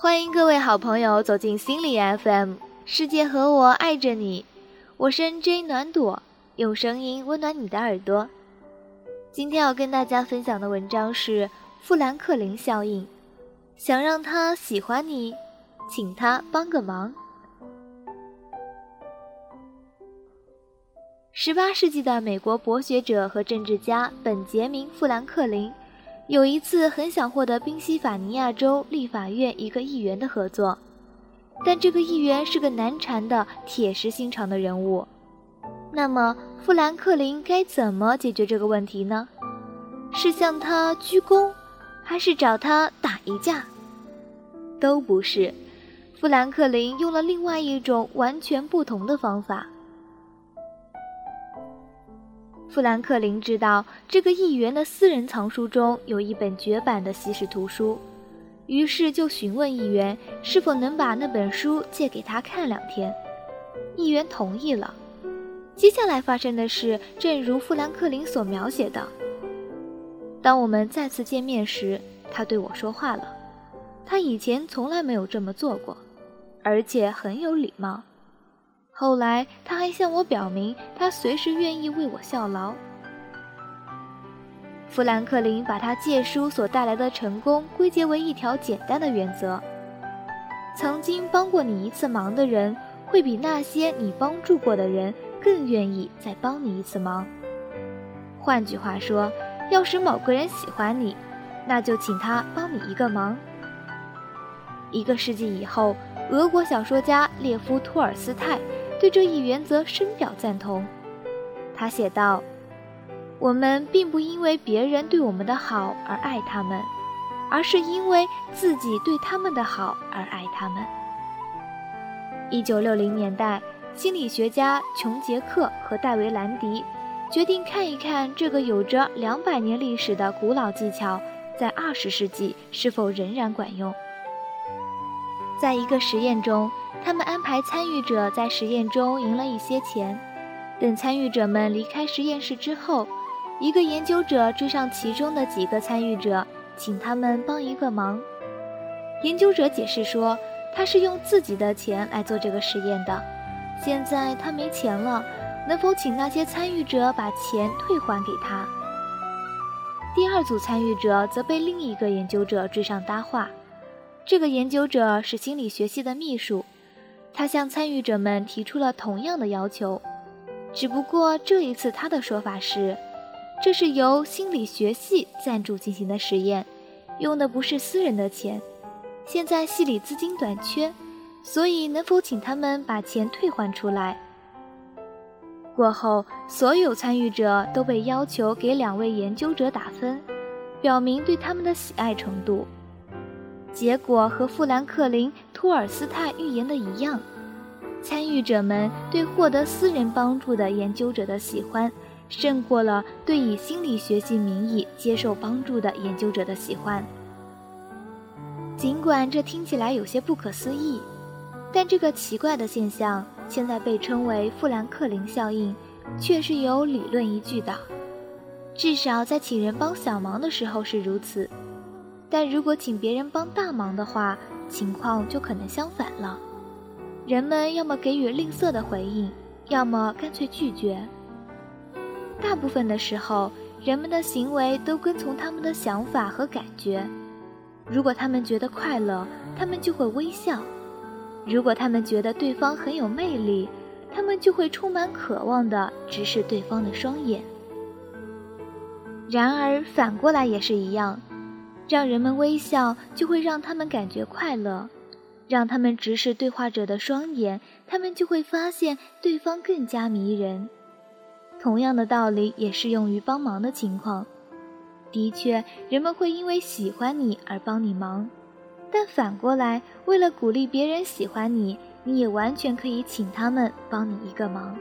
欢迎各位好朋友走进心理 FM，世界和我爱着你，我是 NJ 暖朵，用声音温暖你的耳朵。今天要跟大家分享的文章是富兰克林效应，想让他喜欢你，请他帮个忙。十八世纪的美国博学者和政治家本杰明·富兰克林。有一次，很想获得宾夕法尼亚州立法院一个议员的合作，但这个议员是个难缠的、铁石心肠的人物。那么，富兰克林该怎么解决这个问题呢？是向他鞠躬，还是找他打一架？都不是。富兰克林用了另外一种完全不同的方法。富兰克林知道这个议员的私人藏书中有一本绝版的西式图书，于是就询问议员是否能把那本书借给他看两天。议员同意了。接下来发生的事正如富兰克林所描写的。当我们再次见面时，他对我说话了。他以前从来没有这么做过，而且很有礼貌。后来，他还向我表明，他随时愿意为我效劳。富兰克林把他借书所带来的成功归结为一条简单的原则：曾经帮过你一次忙的人，会比那些你帮助过的人更愿意再帮你一次忙。换句话说，要使某个人喜欢你，那就请他帮你一个忙。一个世纪以后，俄国小说家列夫·托尔斯泰。对这一原则深表赞同，他写道：“我们并不因为别人对我们的好而爱他们，而是因为自己对他们的好而爱他们。”一九六零年代，心理学家琼·杰克和戴维·兰迪决定看一看这个有着两百年历史的古老技巧，在二十世纪是否仍然管用。在一个实验中。他们安排参与者在实验中赢了一些钱。等参与者们离开实验室之后，一个研究者追上其中的几个参与者，请他们帮一个忙。研究者解释说，他是用自己的钱来做这个实验的。现在他没钱了，能否请那些参与者把钱退还给他？第二组参与者则被另一个研究者追上搭话。这个研究者是心理学系的秘书。他向参与者们提出了同样的要求，只不过这一次他的说法是：这是由心理学系赞助进行的实验，用的不是私人的钱。现在系里资金短缺，所以能否请他们把钱退还出来？过后，所有参与者都被要求给两位研究者打分，表明对他们的喜爱程度。结果和富兰克林·托尔斯泰预言的一样，参与者们对获得私人帮助的研究者的喜欢，胜过了对以心理学系名义接受帮助的研究者的喜欢。尽管这听起来有些不可思议，但这个奇怪的现象现在被称为富兰克林效应，却是有理论依据的。至少在请人帮小忙的时候是如此。但如果请别人帮大忙的话，情况就可能相反了。人们要么给予吝啬的回应，要么干脆拒绝。大部分的时候，人们的行为都跟从他们的想法和感觉。如果他们觉得快乐，他们就会微笑；如果他们觉得对方很有魅力，他们就会充满渴望地直视对方的双眼。然而，反过来也是一样。让人们微笑，就会让他们感觉快乐；让他们直视对话者的双眼，他们就会发现对方更加迷人。同样的道理也适用于帮忙的情况。的确，人们会因为喜欢你而帮你忙，但反过来，为了鼓励别人喜欢你，你也完全可以请他们帮你一个忙。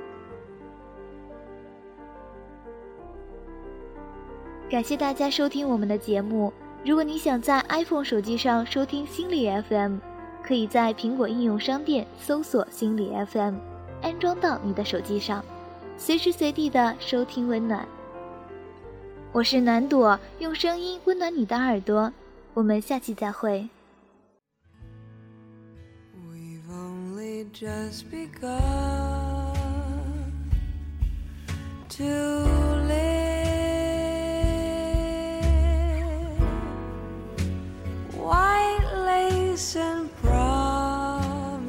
感谢大家收听我们的节目。如果你想在 iPhone 手机上收听心理 FM，可以在苹果应用商店搜索心理 FM，安装到你的手机上，随时随地的收听温暖。我是暖朵，用声音温暖你的耳朵。我们下期再会。just begun to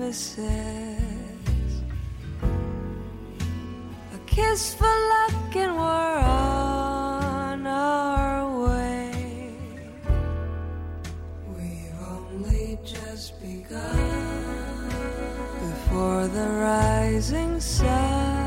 promises, a kiss for luck, and we're on our way. We've only just begun before the rising sun.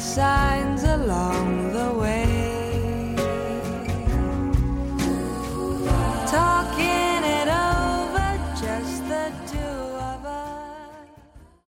signs along